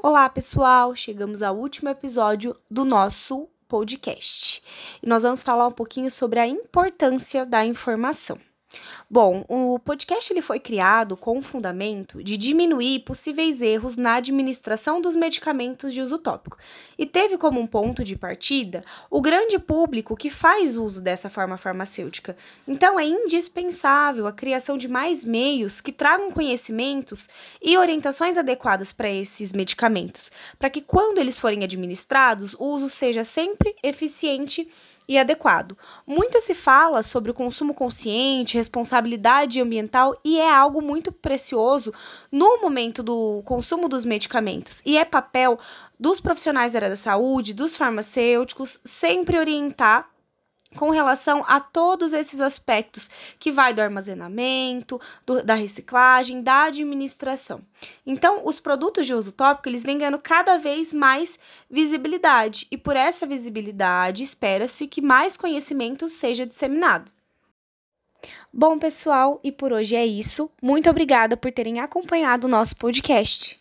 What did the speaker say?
Olá, pessoal! Chegamos ao último episódio do nosso podcast e nós vamos falar um pouquinho sobre a importância da informação. Bom, o podcast ele foi criado com o fundamento de diminuir possíveis erros na administração dos medicamentos de uso tópico e teve como um ponto de partida o grande público que faz uso dessa forma farmacêutica. Então, é indispensável a criação de mais meios que tragam conhecimentos e orientações adequadas para esses medicamentos, para que quando eles forem administrados, o uso seja sempre eficiente e adequado. Muito se fala sobre o consumo consciente, responsabilidade ambiental e é algo muito precioso no momento do consumo dos medicamentos. E é papel dos profissionais da área da saúde, dos farmacêuticos, sempre orientar com relação a todos esses aspectos, que vai do armazenamento, do, da reciclagem, da administração. Então, os produtos de uso tópico, eles vêm ganhando cada vez mais visibilidade, e por essa visibilidade, espera-se que mais conhecimento seja disseminado. Bom, pessoal, e por hoje é isso. Muito obrigada por terem acompanhado o nosso podcast.